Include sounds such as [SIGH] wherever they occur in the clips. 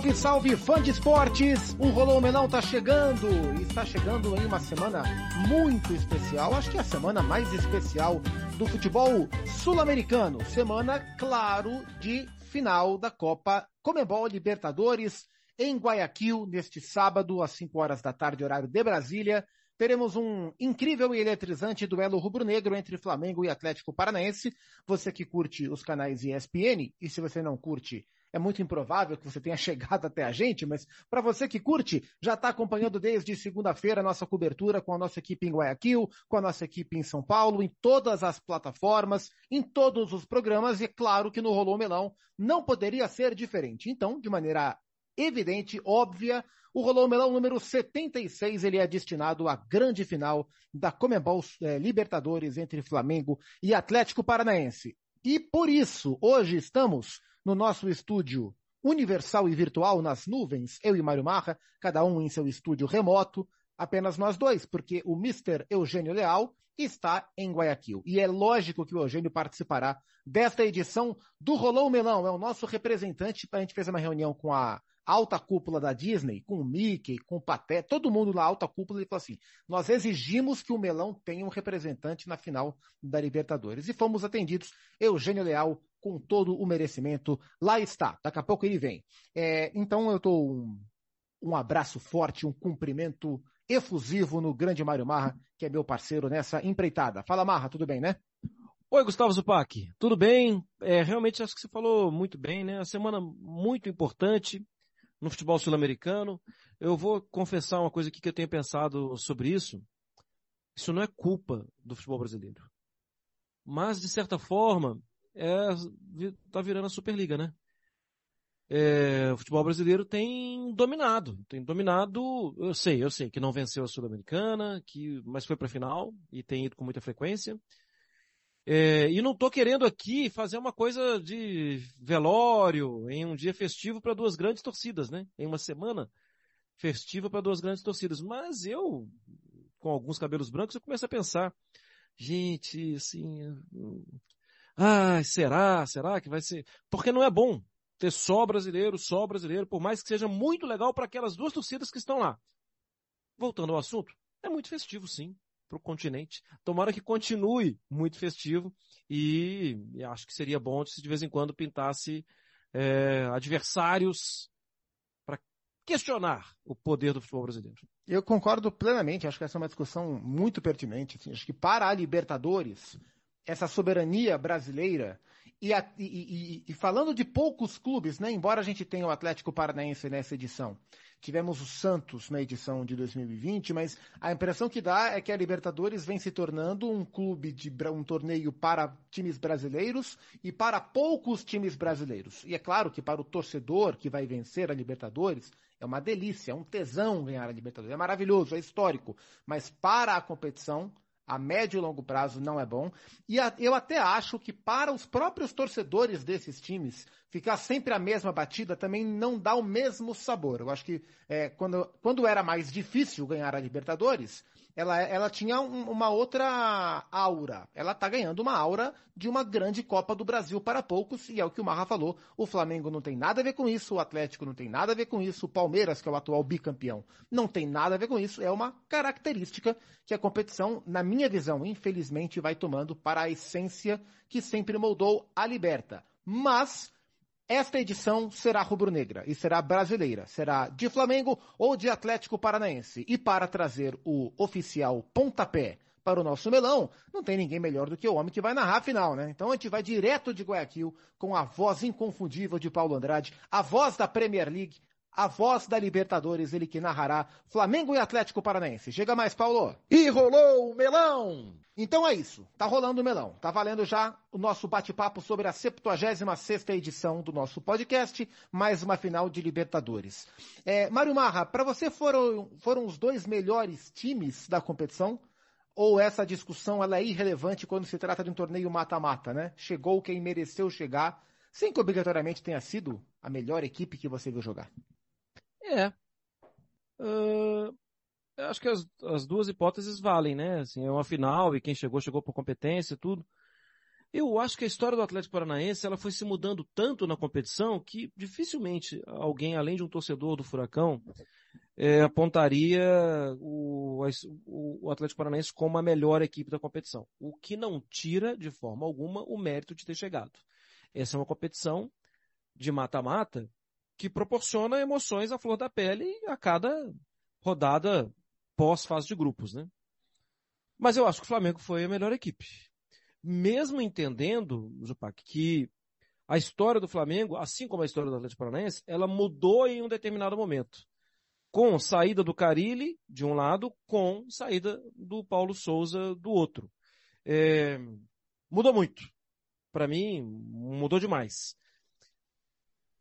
Salve, salve, fã de esportes! O Rolou Melão tá chegando! E está chegando em uma semana muito especial, acho que é a semana mais especial do futebol sul-americano. Semana, claro, de final da Copa Comebol Libertadores em Guayaquil, neste sábado, às 5 horas da tarde, horário de Brasília. Teremos um incrível e eletrizante duelo rubro-negro entre Flamengo e Atlético Paranaense. Você que curte os canais ESPN, e se você não curte, é muito improvável que você tenha [LAUGHS] chegado até a gente, mas para você que curte, já está acompanhando desde segunda-feira a nossa cobertura com a nossa equipe em Guayaquil, com a nossa equipe em São Paulo, em todas as plataformas, em todos os programas, e é claro que no Rolou Melão não poderia ser diferente. Então, de maneira evidente, óbvia, o Rolou Melão número 76, ele é destinado à grande final da Comembol eh, Libertadores entre Flamengo e Atlético Paranaense. E por isso, hoje estamos no nosso estúdio universal e virtual nas nuvens, eu e Mário Marra, cada um em seu estúdio remoto, apenas nós dois, porque o Mr. Eugênio Leal está em Guayaquil. E é lógico que o Eugênio participará desta edição do Rolou Melão, é o nosso representante, a gente fez uma reunião com a alta cúpula da Disney, com o Mickey, com o Paté, todo mundo na alta cúpula, e falou assim, nós exigimos que o Melão tenha um representante na final da Libertadores. E fomos atendidos, Eugênio Leal, com todo o merecimento, lá está, daqui a pouco ele vem. É, então eu estou um, um abraço forte, um cumprimento efusivo no grande Mário Marra, que é meu parceiro nessa empreitada. Fala Marra, tudo bem, né? Oi, Gustavo Zupac. Tudo bem? É, realmente acho que você falou muito bem, né? A semana muito importante no futebol sul-americano. Eu vou confessar uma coisa aqui que eu tenho pensado sobre isso. Isso não é culpa do futebol brasileiro. Mas, de certa forma, é, tá virando a Superliga, né? É, o futebol brasileiro tem dominado, tem dominado, eu sei, eu sei que não venceu a Sul-Americana, que, mas foi para final e tem ido com muita frequência. É, e não estou querendo aqui fazer uma coisa de velório em um dia festivo para duas grandes torcidas, né? Em uma semana festiva para duas grandes torcidas. Mas eu, com alguns cabelos brancos, eu começo a pensar, gente, assim, ah, será, será que vai ser? Porque não é bom ter só brasileiro, só brasileiro, por mais que seja muito legal para aquelas duas torcidas que estão lá. Voltando ao assunto, é muito festivo sim para o continente. Tomara que continue muito festivo e, e, acho que seria bom se de vez em quando pintasse é, adversários para questionar o poder do futebol brasileiro. Eu concordo plenamente, acho que essa é uma discussão muito pertinente. Assim, acho que para a Libertadores, essa soberania brasileira e, a, e, e, e, falando de poucos clubes, né? Embora a gente tenha o Atlético Paranaense nessa edição, tivemos o Santos na edição de 2020, mas a impressão que dá é que a Libertadores vem se tornando um clube de um torneio para times brasileiros e para poucos times brasileiros. E é claro que para o torcedor que vai vencer a Libertadores é uma delícia, é um tesão ganhar a Libertadores, é maravilhoso, é histórico. Mas para a competição a médio e longo prazo não é bom. E a, eu até acho que para os próprios torcedores desses times, ficar sempre a mesma batida também não dá o mesmo sabor. Eu acho que é, quando, quando era mais difícil ganhar a Libertadores, ela, ela tinha um, uma outra aura. Ela está ganhando uma aura de uma grande Copa do Brasil para poucos, e é o que o Marra falou. O Flamengo não tem nada a ver com isso, o Atlético não tem nada a ver com isso, o Palmeiras, que é o atual bicampeão, não tem nada a ver com isso. É uma característica que a competição, na minha visão, infelizmente, vai tomando para a essência que sempre moldou a Liberta. Mas esta edição será rubro-negra e será brasileira. Será de Flamengo ou de Atlético Paranaense. E para trazer o oficial pontapé para o nosso melão, não tem ninguém melhor do que o homem que vai narrar a final, né? Então a gente vai direto de Guayaquil com a voz inconfundível de Paulo Andrade, a voz da Premier League, a voz da Libertadores, ele que narrará Flamengo e Atlético Paranaense. Chega mais, Paulo. E rolou o melão! Então é isso, tá rolando o melão. Tá valendo já o nosso bate-papo sobre a 76 edição do nosso podcast, mais uma final de Libertadores. É, Mário Marra, para você foram, foram os dois melhores times da competição? Ou essa discussão ela é irrelevante quando se trata de um torneio mata-mata, né? Chegou quem mereceu chegar, sem que obrigatoriamente tenha sido a melhor equipe que você viu jogar. É. Uh, acho que as, as duas hipóteses valem, né? Assim, é uma final e quem chegou, chegou por competência tudo. Eu acho que a história do Atlético Paranaense ela foi se mudando tanto na competição que dificilmente alguém, além de um torcedor do Furacão, é, apontaria o, o, Atlético Paranaense como a melhor equipe da competição. O que não tira, de forma alguma, o mérito de ter chegado. Essa é uma competição de mata-mata que proporciona emoções à flor da pele a cada rodada pós-fase de grupos, né? Mas eu acho que o Flamengo foi a melhor equipe. Mesmo entendendo, Zupac, que a história do Flamengo, assim como a história do Atlético Paranaense, ela mudou em um determinado momento. Com saída do Carilli, de um lado, com saída do Paulo Souza, do outro. É, mudou muito. Para mim, mudou demais.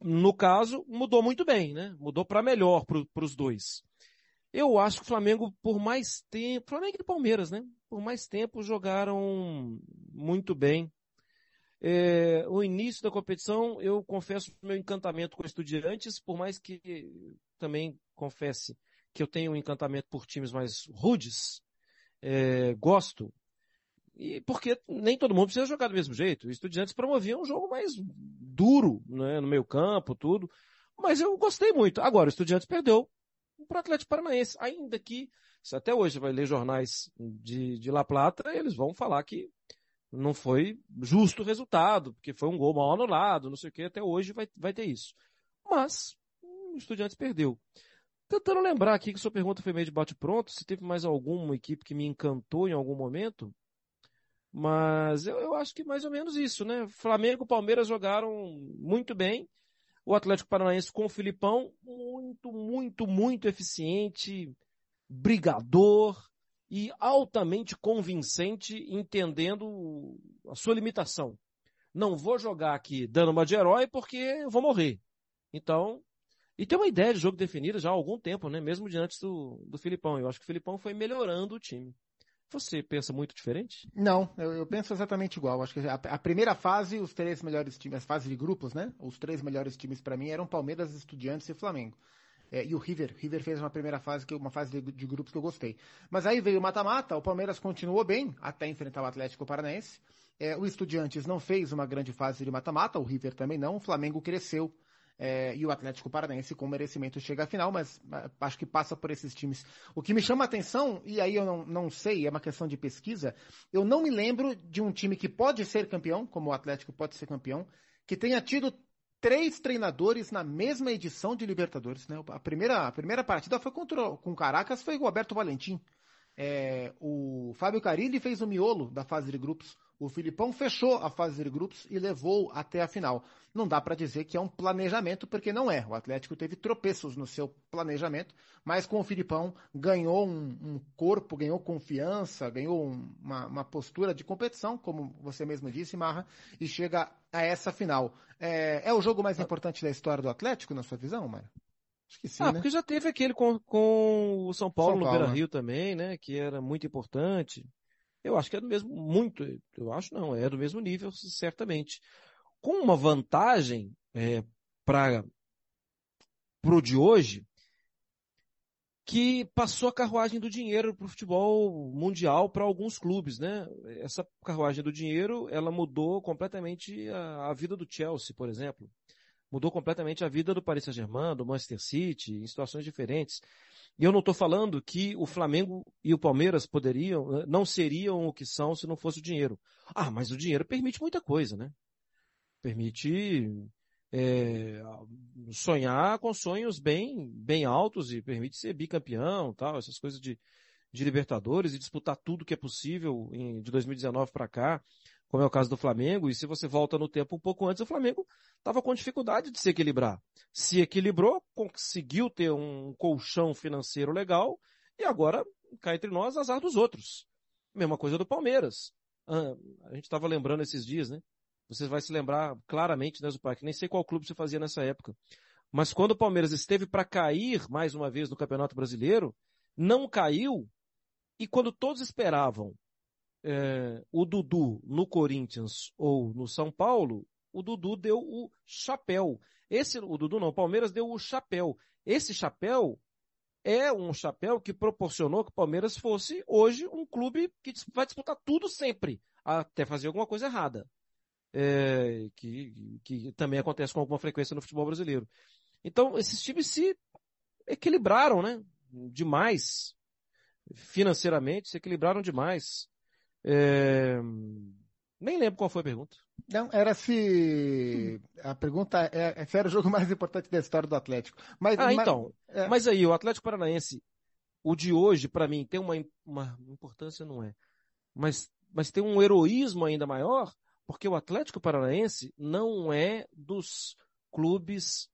No caso, mudou muito bem, né? Mudou para melhor para os dois. Eu acho que o Flamengo, por mais tempo, Flamengo e Palmeiras, né? Por mais tempo jogaram muito bem. É, o início da competição, eu confesso meu encantamento com estudiantes, por mais que também confesse que eu tenho um encantamento por times mais rudes, é, gosto. E porque nem todo mundo precisa jogar do mesmo jeito. Estudiantes promoviam um jogo mais duro, né, no meio campo, tudo. Mas eu gostei muito. Agora, o Estudiantes perdeu para o Atlético Paranaense. Ainda que, se até hoje vai ler jornais de, de La Plata, eles vão falar que não foi justo o resultado, porque foi um gol mal anulado, não sei o que, até hoje vai, vai ter isso. Mas, o Estudiantes perdeu. Tentando lembrar aqui que sua pergunta foi meio de bate-pronto, se teve mais alguma equipe que me encantou em algum momento, mas eu, eu acho que mais ou menos isso, né? Flamengo e Palmeiras jogaram muito bem, o Atlético Paranaense com o Filipão, muito, muito, muito eficiente, brigador e altamente convincente, entendendo a sua limitação. Não vou jogar aqui dando uma de herói porque eu vou morrer. Então, e tem uma ideia de jogo definida já há algum tempo, né? Mesmo diante do, do Filipão. Eu acho que o Filipão foi melhorando o time. Você pensa muito diferente? Não, eu, eu penso exatamente igual. Acho que a, a, primeira fase, os três melhores times, as fases de grupos, né? Os três melhores times para mim eram Palmeiras, Estudiantes e Flamengo. É, e o River, River fez uma primeira fase, que uma fase de, de grupos que eu gostei. Mas aí veio o mata-mata, o Palmeiras continuou bem até enfrentar o Atlético Paranaense. É, o Estudiantes não fez uma grande fase de mata-mata, o River também não. O Flamengo cresceu é, e o Atlético Paranaense com merecimento chega à final, mas acho que passa por esses times. O que me chama a atenção, e aí eu não, não sei, é uma questão de pesquisa, eu não me lembro de um time que pode ser campeão, como o Atlético pode ser campeão, que tenha tido três treinadores na mesma edição de Libertadores. Né? A, primeira, a primeira partida foi contra, com Caracas, foi o Roberto Valentim. É, o Fábio Carilli fez o miolo da fase de grupos. O Filipão fechou a fase de grupos e levou até a final. Não dá para dizer que é um planejamento, porque não é. O Atlético teve tropeços no seu planejamento, mas com o Filipão ganhou um, um corpo, ganhou confiança, ganhou um, uma, uma, postura de competição, como você mesmo disse, Marra, e chega a essa final. É, é o jogo mais importante da história do Atlético, na sua visão, Mário? Acho que sim, ah, né? porque já teve aquele com, com o São Paulo, São Paulo no Beira-Rio né? também, né? Que era muito importante. Eu acho que é do mesmo, muito, eu acho não, é do mesmo nível, certamente. Com uma vantagem é, para o de hoje, que passou a carruagem do dinheiro para o futebol mundial para alguns clubes, né? Essa carruagem do dinheiro, ela mudou completamente a, a vida do Chelsea, por exemplo mudou completamente a vida do Paris Saint-Germain, do Manchester City, em situações diferentes. E eu não estou falando que o Flamengo e o Palmeiras poderiam, eh, não seriam o que são se não fosse o dinheiro. Ah, mas o dinheiro permite muita coisa, né? Permite é, sonhar com sonhos bem, bem altos e permite ser bicampeão, tal, essas coisas de, de Libertadores e disputar tudo que é possível em, de 2019 para cá como é o caso do Flamengo, e se você volta no tempo um pouco antes, o Flamengo estava com dificuldade de se equilibrar. Se equilibrou, conseguiu ter um colchão financeiro legal, e agora, cá entre nós, azar dos outros. Mesma coisa do Palmeiras. Ah, a gente estava lembrando esses dias, né? Você vai se lembrar claramente, né, Zupac? Nem sei qual clube você fazia nessa época. Mas quando o Palmeiras esteve para cair mais uma vez no Campeonato Brasileiro, não caiu, e quando todos esperavam é, o Dudu no Corinthians ou no São Paulo, o Dudu deu o chapéu. Esse, o Dudu não, o Palmeiras deu o chapéu. Esse chapéu é um chapéu que proporcionou que o Palmeiras fosse hoje um clube que vai disputar tudo sempre, até fazer alguma coisa errada. é, que, que também acontece com alguma frequência no futebol brasileiro. Então, esses times se equilibraram, né? Demais. Financeiramente, se equilibraram demais. É... Nem lembro qual foi a pergunta. Não, era se. A pergunta é, é se era o jogo [LAUGHS] mais importante da história do Atlético. Mas, ah, mas, então. É... Mas aí, o Atlético Paranaense, o de hoje, para mim, tem uma, uma importância, não é. Mas, mas tem um heroísmo ainda maior, porque o Atlético Paranaense não é dos clubes,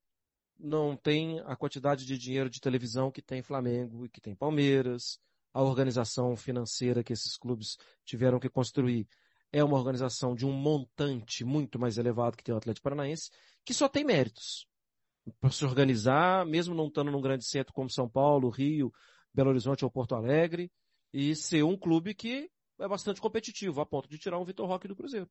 não tem a quantidade de dinheiro de televisão que tem Flamengo e que tem Palmeiras, a organização financeira que esses clubes tiveram que construir é uma organização de um montante muito mais elevado que tem o Atlético Paranaense, que só tem méritos. Para se organizar, mesmo não estando num grande centro como São Paulo, Rio, Belo Horizonte ou Porto Alegre, e ser um clube que é bastante competitivo, a ponto de tirar um Vitor Roque do Cruzeiro.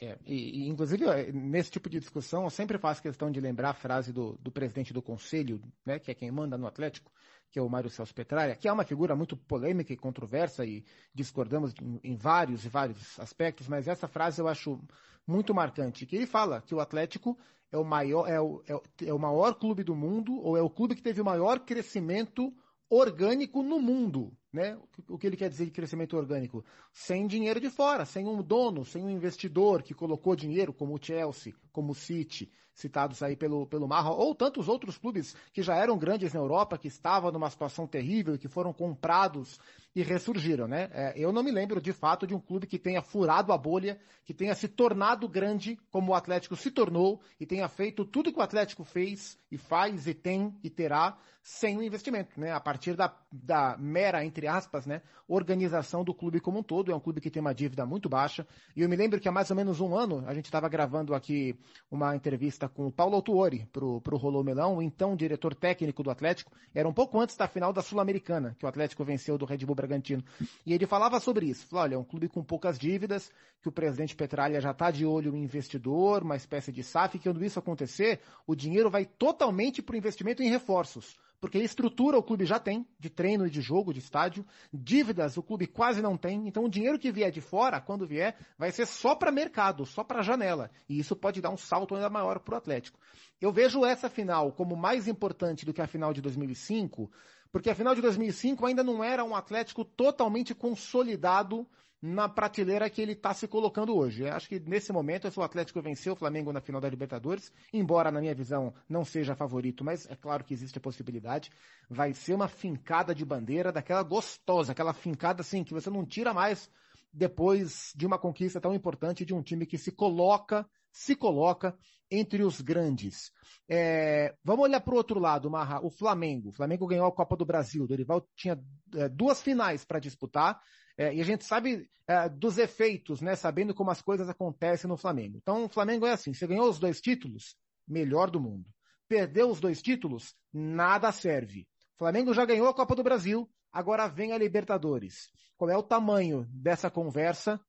É, e, e, inclusive, nesse tipo de discussão, eu sempre faço questão de lembrar a frase do, do presidente do conselho, né, que é quem manda no Atlético, que é o Mário Celso Petralha, que é uma figura muito polêmica e controversa e discordamos em, em vários e vários aspectos, mas essa frase eu acho muito marcante, que ele fala que o Atlético é o maior, é o, é o, é o maior clube do mundo, ou é o clube que teve o maior crescimento orgânico no mundo. Né? O que ele quer dizer de crescimento orgânico? Sem dinheiro de fora, sem um dono, sem um investidor que colocou dinheiro, como o Chelsea, como o City, citados aí pelo, pelo Marra, ou tantos outros clubes que já eram grandes na Europa, que estavam numa situação terrível e que foram comprados e ressurgiram, né? É, eu não me lembro de fato de um clube que tenha furado a bolha, que tenha se tornado grande como o Atlético se tornou e tenha feito tudo que o Atlético fez e faz e tem e terá sem o investimento, né? A partir da, da mera, entre aspas, né? Organização do clube como um todo. É um clube que tem uma dívida muito baixa. E eu me lembro que há mais ou menos um ano a gente estava gravando aqui uma entrevista com o Paulo Autuori pro, pro Rolô Melão, o então diretor técnico do Atlético. Era um pouco antes da final da Sul-Americana, que o Atlético venceu do Red Bull Bragantino. E ele falava sobre isso. Falou, olha, é um clube com poucas dívidas, que o presidente Petralha já está de olho em investidor, uma espécie de SAF, e quando isso acontecer, o dinheiro vai totalmente para o investimento em reforços porque estrutura o clube já tem, de treino e de jogo, de estádio. Dívidas o clube quase não tem. Então o dinheiro que vier de fora, quando vier, vai ser só para mercado, só para janela. E isso pode dar um salto ainda maior para o Atlético. Eu vejo essa final como mais importante do que a final de 2005, porque a final de 2005 ainda não era um Atlético totalmente consolidado na prateleira que ele está se colocando hoje. Eu acho que nesse momento o Atlético venceu o Flamengo na final da Libertadores, embora na minha visão não seja favorito, mas é claro que existe a possibilidade. Vai ser uma fincada de bandeira daquela gostosa, aquela fincada assim que você não tira mais depois de uma conquista tão importante de um time que se coloca, se coloca entre os grandes. É, vamos olhar para o outro lado, Marra, o Flamengo. O Flamengo ganhou a Copa do Brasil. O Dorival tinha é, duas finais para disputar. É, e a gente sabe é, dos efeitos, né? Sabendo como as coisas acontecem no Flamengo. Então, o Flamengo é assim: você ganhou os dois títulos, melhor do mundo. Perdeu os dois títulos, nada serve. O Flamengo já ganhou a Copa do Brasil, agora vem a Libertadores. Qual é o tamanho dessa conversa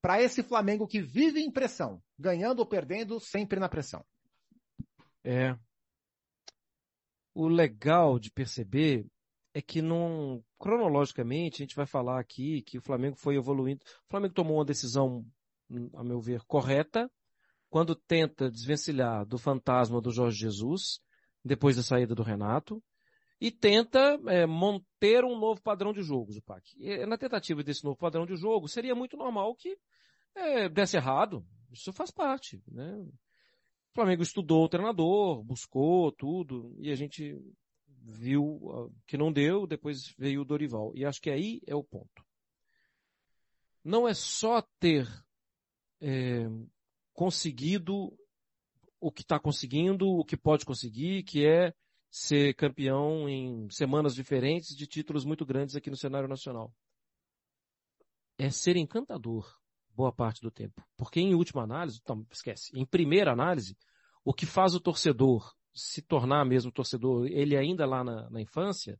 para esse Flamengo que vive em pressão, ganhando ou perdendo, sempre na pressão? É. O legal de perceber é que não, cronologicamente, a gente vai falar aqui que o Flamengo foi evoluindo. O Flamengo tomou uma decisão, a meu ver, correta, quando tenta desvencilhar do fantasma do Jorge Jesus, depois da saída do Renato, e tenta é, manter um novo padrão de jogo, Zupac. E, na tentativa desse novo padrão de jogo, seria muito normal que é, desse errado. Isso faz parte, né? O Flamengo estudou o treinador, buscou tudo, e a gente viu que não deu, depois veio o Dorival. E acho que aí é o ponto. Não é só ter é, conseguido o que está conseguindo, o que pode conseguir, que é ser campeão em semanas diferentes de títulos muito grandes aqui no cenário nacional. É ser encantador boa parte do tempo. Porque em última análise, então, esquece, em primeira análise, o que faz o torcedor se tornar mesmo torcedor, ele ainda lá na, na infância,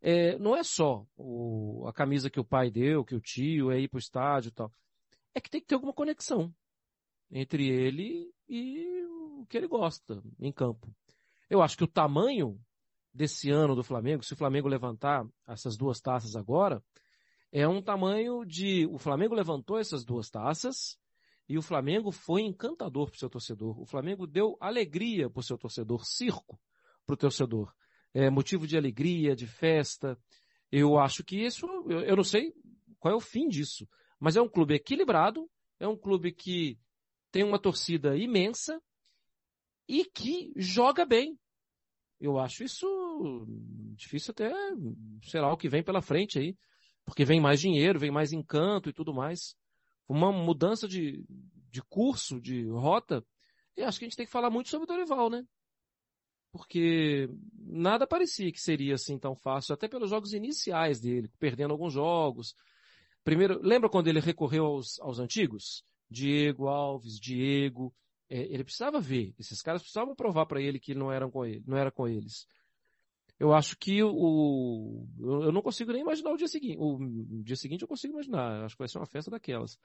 é, não é só o, a camisa que o pai deu, que o tio, é ir pro estádio e tal. É que tem que ter alguma conexão entre ele e o que ele gosta em campo. Eu acho que o tamanho desse ano do Flamengo, se o Flamengo levantar essas duas taças agora, é um tamanho de, o Flamengo levantou essas duas taças E o Flamengo foi encantador para seu torcedor. O Flamengo deu alegria para seu torcedor, circo para o torcedor. É, motivo de alegria, de festa. Eu acho que isso, eu, eu não sei qual é o fim disso, mas é um clube equilibrado, é um clube que tem uma torcida imensa e que joga bem. Eu acho isso difícil até, sei lá, o que vem pela frente aí. Porque vem mais dinheiro, vem mais encanto e tudo mais. Uma mudança de, de curso, de rota. E acho que a gente tem que falar muito sobre o Dorival, né? Porque nada parecia que seria assim tão fácil, até pelos jogos iniciais dele, perdendo alguns jogos. Primeiro, lembra quando ele recorreu aos, aos antigos? Diego Alves, Diego, é, ele precisava ver. Esses caras precisavam provar para ele que não eram com ele, não era com eles. Eu acho que o, eu não consigo nem imaginar o dia seguinte. O dia seguinte eu consigo imaginar. Acho que vai ser uma festa daquelas.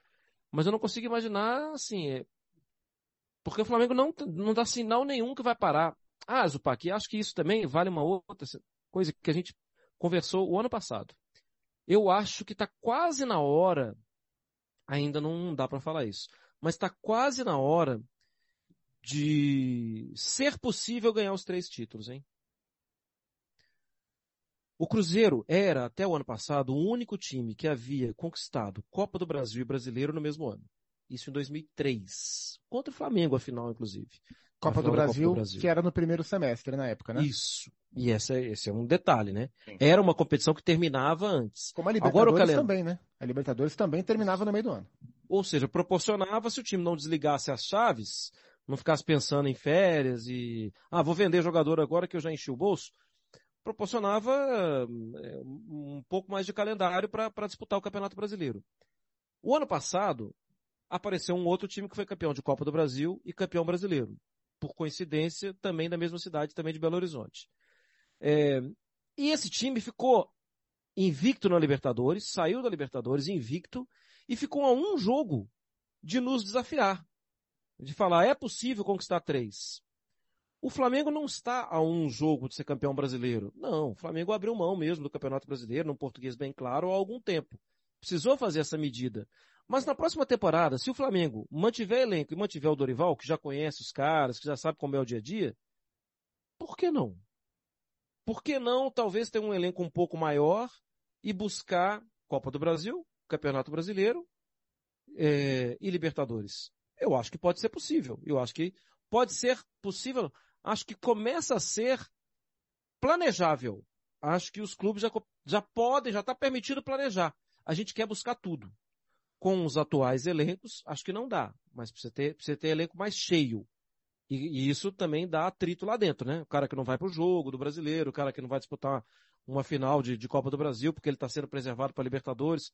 Mas eu não consigo imaginar, assim, é, porque o Flamengo não, não dá sinal nenhum que vai parar. Ah, Zupac, acho que isso também vale uma outra coisa que a gente conversou o ano passado. Eu acho que está quase na hora, ainda não dá para falar isso, mas está quase na hora de ser possível ganhar os três títulos, hein? O Cruzeiro era, até o ano passado, o único time que havia conquistado Copa do Brasil e Brasileiro no mesmo ano. Isso em 2003. Contra o Flamengo, afinal, inclusive. Copa do, Brasil, Copa do Brasil, que era no primeiro semestre na época, né? Isso. E esse é, esse é um detalhe, né? Sim. Era uma competição que terminava antes. Como a Libertadores Agora, também, né? A Libertadores também terminava no meio do ano. Ou seja, proporcionava se o time não desligasse as chaves, não ficasse pensando em férias e, ah, vou vender jogador agora que eu já enchi o bolso, proporcionava é, um pouco mais de calendário para disputar o Campeonato Brasileiro. O ano passado, apareceu um outro time que foi campeão de Copa do Brasil e campeão brasileiro. Por coincidência, também da mesma cidade, também de Belo Horizonte. É, e esse time ficou invicto na Libertadores, saiu da Libertadores invicto e ficou a um jogo de nos desafiar de falar é possível conquistar três. O Flamengo não está a um jogo de ser campeão brasileiro. Não, o Flamengo abriu mão mesmo do Campeonato Brasileiro, num português bem claro, há algum tempo. Precisou fazer essa medida. Mas na próxima temporada, se o Flamengo mantiver elenco e mantiver o Dorival, que já conhece os caras, que já sabe como é o dia a dia, por que não? Por que não talvez ter um elenco um pouco maior e buscar Copa do Brasil, Campeonato Brasileiro é, e Libertadores? Eu acho que pode ser possível. Eu acho que pode ser possível. Acho que começa a ser planejável. Acho que os clubes já, já podem, já está permitido planejar. A gente quer buscar tudo. Com os atuais elencos, acho que não dá. Mas precisa ter, precisa ter elenco mais cheio. E, e, isso também dá atrito lá dentro, né? O cara que não vai para o jogo do brasileiro, o cara que não vai disputar uma final de, de Copa do Brasil porque ele está sendo preservado para Libertadores.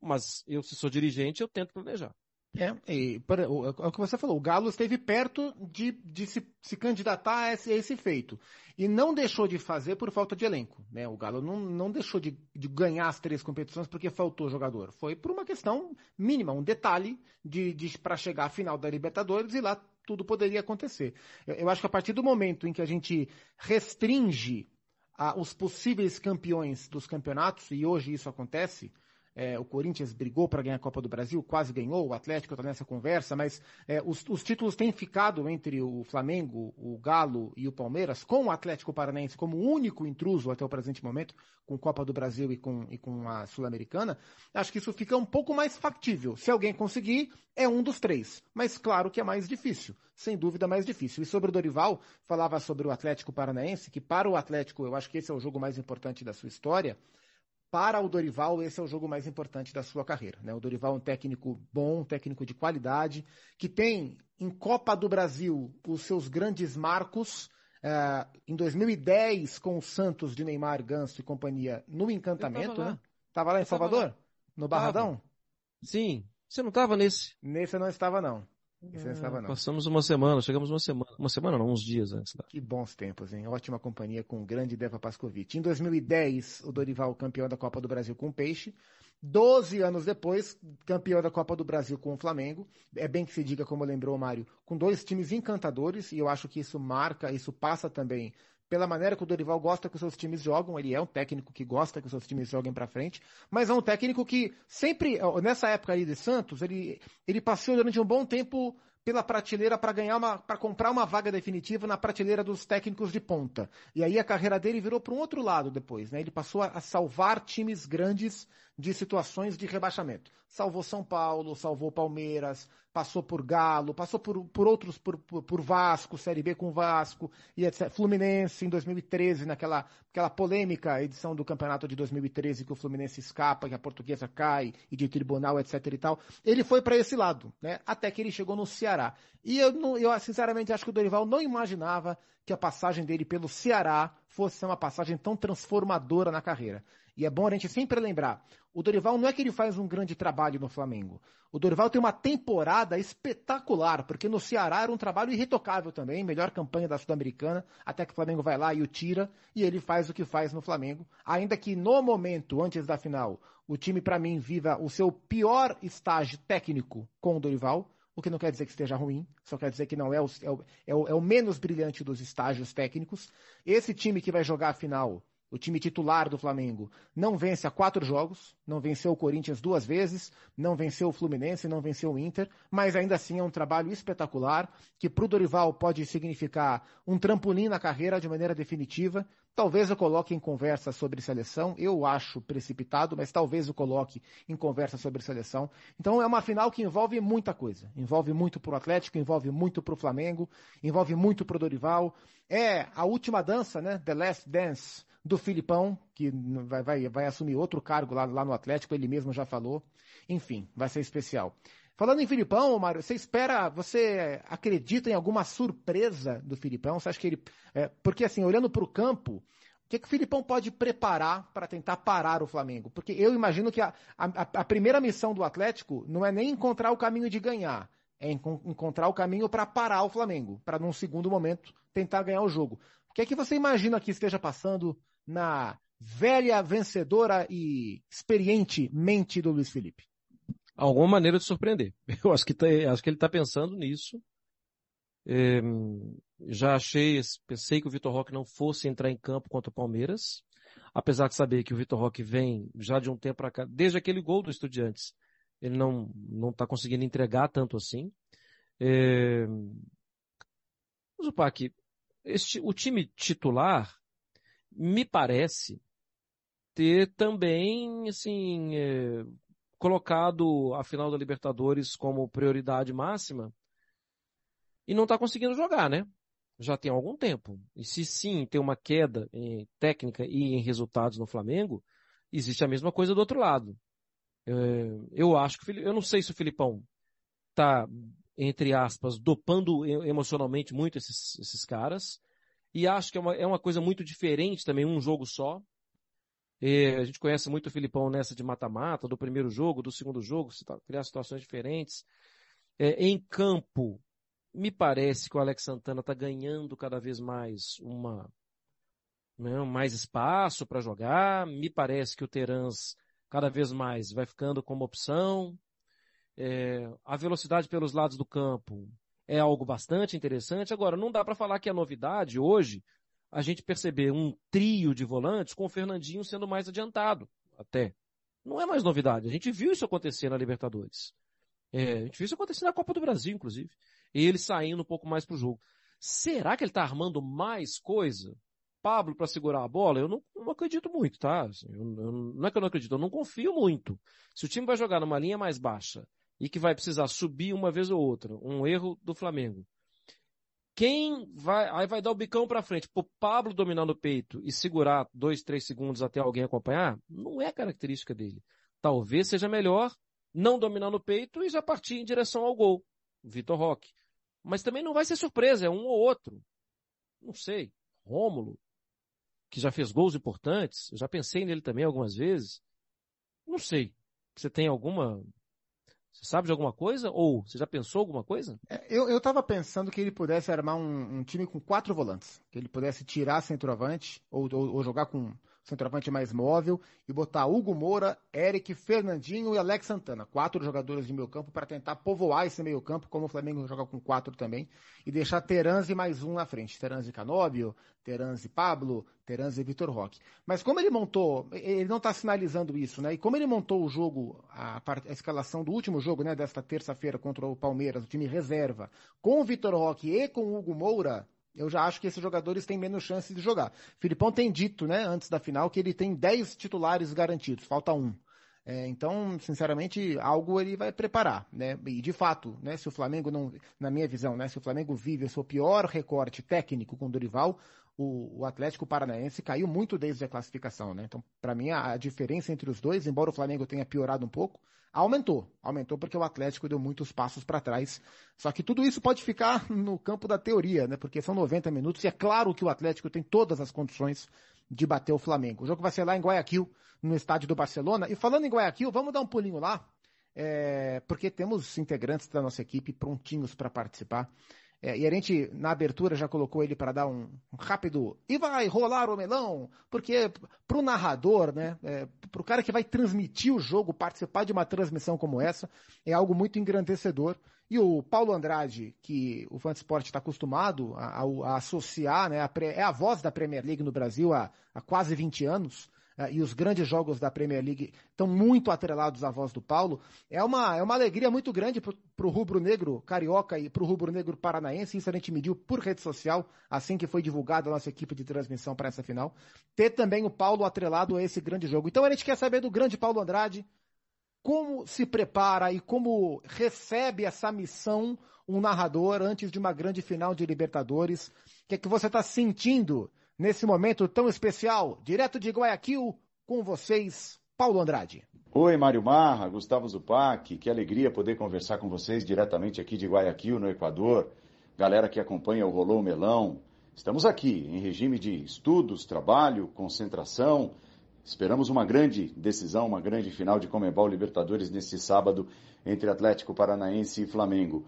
Mas eu, se sou dirigente, eu tento planejar. É, e, para, o, é o que você falou, o Galo esteve perto de, de se, se, candidatar a esse, a esse, feito. E não deixou de fazer por falta de elenco. Né? O Galo não, não deixou de, de ganhar as três competições porque faltou jogador. Foi por uma questão mínima, um detalhe de, de para chegar à final da Libertadores e lá tudo poderia acontecer. Eu, eu acho que a partir do momento em que a gente restringe a, os possíveis campeões dos campeonatos, e hoje isso acontece, é, o Corinthians brigou para ganhar a Copa do Brasil, quase ganhou, o Atlético está nessa conversa, mas é, os, os, títulos têm ficado entre o Flamengo, o Galo e o Palmeiras, com o Atlético Paranaense como único intruso até o presente momento, com Copa do Brasil e com, e com a Sul-Americana. Acho que isso fica um pouco mais factível. Se alguém conseguir, é um dos três. Mas claro que é mais difícil, sem dúvida mais difícil. E sobre o Dorival, falava sobre o Atlético Paranaense, que para o Atlético, eu acho que esse é o jogo mais importante da sua história para o Dorival, esse é o jogo mais importante da sua carreira. Né? O Dorival é um técnico bom, um técnico de qualidade, que tem em Copa do Brasil os seus grandes marcos. Uh, em 2010, com o Santos de Neymar, Ganso e companhia no encantamento, tava né? Tava lá em Salvador? Lá. No Barradão? Tava. Sim. Você não estava nesse? Nesse eu não estava, não. É, não. Passamos uma semana, chegamos uma semana, uma semana não, uns dias antes. Da... Que bons tempos, hein? Ótima companhia com o grande Deva Pascovitch. Em 2010, o Dorival campeão da Copa do Brasil com o Peixe. Doze anos depois, campeão da Copa do Brasil com o Flamengo. É bem que se diga, como lembrou o Mário, com dois times encantadores, e eu acho que isso marca, isso passa também pela maneira que o Dorival gosta que os seus times jogam, ele é um técnico que gosta que os seus times joguem para frente, mas é um técnico que sempre, nessa época aí de Santos, ele, ele passou durante um bom tempo pela prateleira para ganhar uma, para comprar uma vaga definitiva na prateleira dos técnicos de ponta. E aí a carreira dele virou para um outro lado depois, né? Ele passou a, a salvar times grandes de situações de rebaixamento. Salvou São Paulo, salvou Palmeiras, passou por Galo, passou por, por outros, por, por, por, Vasco, Série B com Vasco, e etc. Fluminense em 2013, naquela aquela polêmica edição do campeonato de 2013 que o Fluminense escapa, que a portuguesa cai, e de tribunal, etc e tal. Ele foi para esse lado, né? Até que ele chegou no Ceará. E eu, eu sinceramente acho que o Dorival não imaginava que a passagem dele pelo Ceará fosse uma passagem tão transformadora na carreira. E é bom a gente sempre lembrar, o Dorival não é que ele faz um grande trabalho no Flamengo. O Dorival tem uma temporada espetacular, porque no Ceará era um trabalho irretocável também, melhor campanha da Sul-Americana, até que o Flamengo vai lá e o tira, e ele faz o que faz no Flamengo. Ainda que no momento, antes da final, o time para mim viva o seu pior estágio técnico com o Dorival, o que não quer dizer que esteja ruim, só quer dizer que não é o, é o, é o, é o menos brilhante dos estágios técnicos. Esse time que vai jogar a final o time titular do Flamengo, não vence há quatro jogos, não venceu o Corinthians duas vezes, não venceu o Fluminense, não venceu o Inter, mas ainda assim é um trabalho espetacular, que para o Dorival pode significar um trampolim na carreira de maneira definitiva. Talvez eu coloque em conversa sobre seleção, eu acho precipitado, mas talvez eu coloque em conversa sobre seleção. Então é uma final que envolve muita coisa. Envolve muito para o Atlético, envolve muito para o Flamengo, envolve muito para o Dorival. É a última dança, né? The Last Dance do Filipão, que vai, vai, vai assumir outro cargo lá, lá no Atlético, ele mesmo já falou. Enfim, vai ser especial. Falando em Filipão, Mário, você espera, você acredita em alguma surpresa do Filipão? Você acha que ele. É, porque assim, olhando para o campo, o que, que o Filipão pode preparar para tentar parar o Flamengo? Porque eu imagino que a, a, a, primeira missão do Atlético não é nem encontrar o caminho de ganhar, é encontrar o caminho para parar o Flamengo, para num segundo momento tentar ganhar o jogo. O que é que você imagina que esteja passando na velha, vencedora e experiente mente do Luiz Felipe? Alguma maneira de surpreender. [LAUGHS] Eu acho que, tá, acho que ele está pensando nisso. É, já achei, pensei que o Vitor Roque não fosse entrar em campo contra o Palmeiras, apesar de saber que o Vitor Roque vem já de um tempo para cá, desde aquele gol do Estudiantes, ele não não está conseguindo entregar tanto assim. É, mas o Pac, este, o time titular me parece ter também, assim, é, colocado a final da Libertadores como prioridade máxima e não está conseguindo jogar, né? Já tem algum tempo. E se sim tem uma queda em técnica e em resultados no Flamengo, existe a mesma coisa do outro lado. É, eu acho que eu não sei se o Filipão está entre aspas, dopando emocionalmente muito esses, esses caras. E acho que é uma, é uma coisa muito diferente também, um jogo só. E a gente conhece muito o Filipão nessa de mata-mata, do primeiro jogo, do segundo jogo, criar situações diferentes. É, em campo, me parece que o Alex Santana está ganhando cada vez mais uma, né, mais espaço para jogar. Me parece que o Terans cada vez mais vai ficando como opção. É, a velocidade pelos lados do campo é algo bastante interessante. Agora, não dá para falar que é novidade hoje a gente perceber um trio de volantes com o Fernandinho sendo mais adiantado, até. Não é mais novidade. A gente viu isso acontecer na Libertadores. É, a gente viu isso acontecer na Copa do Brasil, inclusive. Ele saindo um pouco mais pro jogo. Será que ele está armando mais coisa? Pablo para segurar a bola? Eu não, não acredito muito, tá? Assim, eu, eu, não é que eu não acredito, eu não confio muito. Se o time vai jogar numa linha mais baixa e que vai precisar subir uma vez ou outra, um erro do Flamengo. Quem vai, aí vai dar o bicão para frente, pro Pablo dominar no peito e segurar dois, três segundos até alguém acompanhar, não é característica dele. Talvez seja melhor não dominar no peito e já partir em direção ao gol. Vitor Roque. Mas também não vai ser surpresa, é um ou outro. Não sei. Rômulo, que já fez gols importantes, eu já pensei nele também algumas vezes. Não sei. Você tem alguma você sabe de alguma coisa? Ou você já pensou alguma coisa? É, eu, eu pensando que ele pudesse armar um, um, time com quatro volantes. Que ele pudesse tirar centroavante ou, ou, ou, jogar com, centroavante mais móvel, e botar Hugo Moura, Eric, Fernandinho e Alex Santana. Quatro jogadores de meio campo para tentar povoar esse meio campo, como o Flamengo joga com quatro também, e deixar Teranzi mais um na frente. Teranzi Canóbio, Teranzi Pablo, Teranzi Vitor Roque. Mas como ele montou, ele não está sinalizando isso, né? E como ele montou o jogo, a, a escalação do último jogo, né, desta terça-feira contra o Palmeiras, o time reserva, com o Vitor Roque e com o Hugo Moura, eu já acho que esses jogadores têm menos chance de jogar. Filipão tem dito, né, antes da final, que ele tem 10 titulares garantidos, falta um. É, então, sinceramente, algo ele vai preparar, né? E de fato, né, se o Flamengo não, na minha visão, né, se o Flamengo vive o seu pior recorte técnico com o Dorival, o, o Atlético Paranaense caiu muito desde a classificação, né? Então, para mim, a, a, diferença entre os dois, embora o Flamengo tenha piorado um pouco, aumentou. Aumentou porque o Atlético deu muitos passos para trás. Só que tudo isso pode ficar [LAUGHS] no campo da teoria, né? Porque são 90 minutos e é claro que o Atlético tem todas as condições de bater o Flamengo. O jogo vai ser lá em Guayaquil, no estádio do Barcelona. E falando em Guayaquil, vamos dar um pulinho lá, é, porque temos integrantes da nossa equipe prontinhos para participar. É, e a gente, na abertura, já colocou ele para dar um, um, rápido. E vai rolar o melão, porque para o narrador, né, é, para o cara que vai transmitir o jogo, participar de uma transmissão como essa, é algo muito engrandecedor. E o Paulo Andrade, que o Fansport está acostumado a, a, a associar, né, a, é a voz da Premier League no Brasil há, há quase 20 anos, e os grandes jogos da Premier League estão muito atrelados à voz do Paulo, é uma, é uma alegria muito grande para o rubro-negro carioca e para o rubro-negro paranaense, isso a gente mediu por rede social, assim que foi divulgada a nossa equipe de transmissão para essa final, ter também o Paulo atrelado a esse grande jogo. Então a gente quer saber do grande Paulo Andrade, como se prepara e como recebe essa missão um narrador antes de uma grande final de Libertadores. O que é que você está sentindo nesse momento tão especial, direto de Guayaquil, com vocês, Paulo Andrade. Oi, Mário Marra, Gustavo Zupac, que alegria poder conversar com vocês diretamente aqui de Guayaquil, no Equador. Galera que acompanha o Rolou Melão, estamos aqui em regime de estudos, trabalho, concentração. Esperamos uma grande decisão, uma grande final de Comebol Libertadores nesse sábado entre Atlético Paranaense e Flamengo.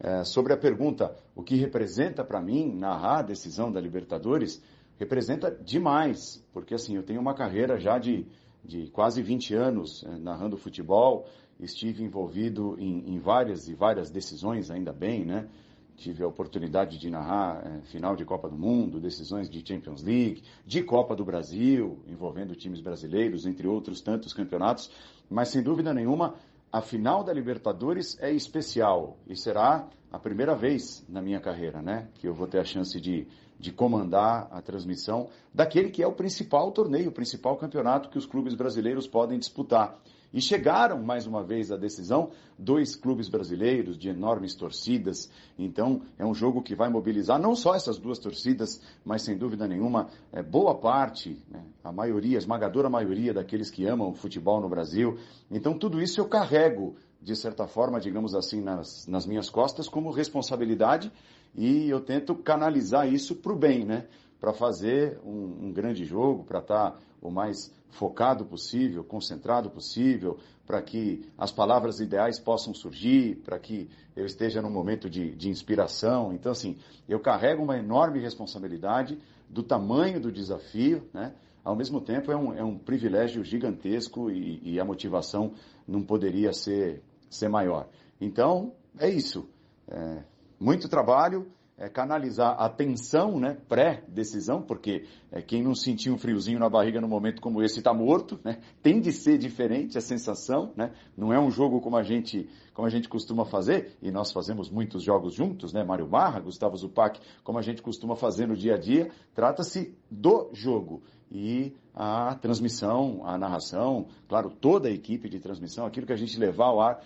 É, sobre a pergunta, o que representa para mim narrar a decisão da Libertadores, representa demais, porque assim, eu tenho uma carreira já de, de quase 20 anos eh, narrando futebol, estive envolvido em, em, várias e várias decisões, ainda bem, né? Tive a oportunidade de narrar eh, final de Copa do Mundo, decisões de Champions League, de Copa do Brasil, envolvendo times brasileiros, entre outros tantos campeonatos, mas sem dúvida nenhuma, a final da Libertadores é especial e será a primeira vez na minha carreira, né? Que eu vou ter a chance de de comandar a transmissão daquele que é o principal torneio, o principal campeonato que os clubes brasileiros podem disputar. E chegaram mais uma vez à decisão dois clubes brasileiros de enormes torcidas. Então é um jogo que vai mobilizar não só essas duas torcidas, mas sem dúvida nenhuma é, boa parte, né, a maioria, a esmagadora maioria daqueles que amam o futebol no Brasil. Então tudo isso eu carrego de certa forma, digamos assim, nas, nas minhas costas como responsabilidade e eu tento canalizar isso para o bem, né? Para fazer um, um, grande jogo, para estar tá o mais focado possível, concentrado possível, para que as palavras ideais possam surgir, para que eu esteja num momento de, de inspiração. Então, assim, eu carrego uma enorme responsabilidade do tamanho do desafio, né? Ao mesmo tempo, é um, é um privilégio gigantesco e, e a motivação não poderia ser, ser maior. Então, é isso. É, muito trabalho, é, canalizar a tensão né, pré-decisão, porque é, quem não sentiu um friozinho na barriga no momento como esse está morto, né? tem de ser diferente a sensação, né? não é um jogo como a gente como a gente costuma fazer, e nós fazemos muitos jogos juntos, né? Mário Barra, Gustavo Zupac, como a gente costuma fazer no dia a dia, trata-se do jogo. E a transmissão, a narração, claro, toda a equipe de transmissão, aquilo que a gente levar ao ar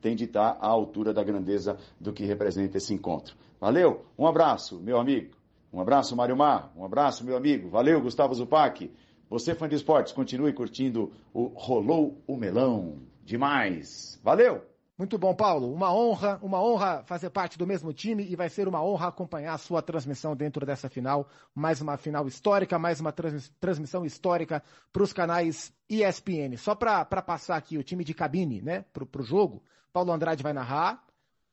tem de estar à altura da grandeza do que representa esse encontro. Valeu, um abraço, meu amigo. Um abraço, Mário Mar. Um abraço, meu amigo. Valeu, Gustavo Zupac. Você, fã de esportes, continue curtindo o Rolou o Melão. Demais. Valeu! Muito bom, Paulo. Uma honra, uma honra fazer parte do mesmo time e vai ser uma honra acompanhar a sua transmissão dentro dessa final. Mais uma final histórica, mais uma trans, transmissão histórica para os canais ESPN. Só para passar aqui o time de cabine, né, para o jogo. Paulo Andrade vai narrar,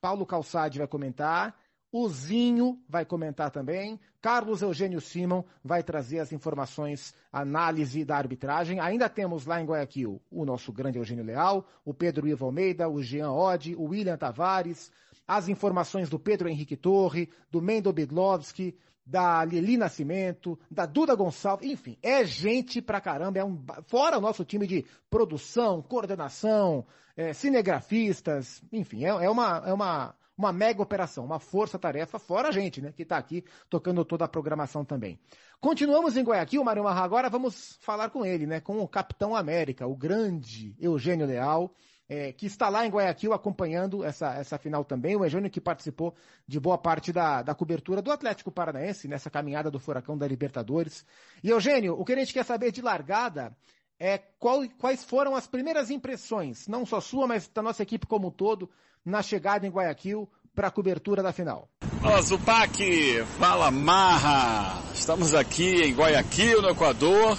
Paulo Calçade vai comentar, O Zinho vai comentar também. Carlos Eugênio Simon vai trazer as informações, análise da arbitragem. Ainda temos lá em Guayaquil o nosso grande Eugênio Leal, o Pedro Ivo Almeida, o Jean Oddi, o William Tavares, as informações do Pedro Henrique Torre, do Mendo Bidlovski, da Lili Nascimento, da Duda Gonçalves, enfim, é gente pra caramba, é um, fora o nosso time de produção, coordenação, é, cinegrafistas, enfim, é, é, uma, é uma, uma mega operação, uma força-tarefa, fora a gente, né, que está aqui tocando toda a programação também. Continuamos em Guayaquil, Mário Marra, agora vamos falar com ele, né, com o Capitão América, o grande Eugênio Leal, é, que está lá em Guayaquil acompanhando essa, essa final também. O Eugênio que participou de boa parte da, da cobertura do Atlético Paranaense nessa caminhada do Furacão da Libertadores. E Eugênio, o que a gente quer saber de largada é qual, quais foram as primeiras impressões, não só sua, mas da nossa equipe como um todo, na chegada em Guayaquil para a cobertura da final. Fala Zupac, fala Marra, estamos aqui em Guayaquil, no Equador,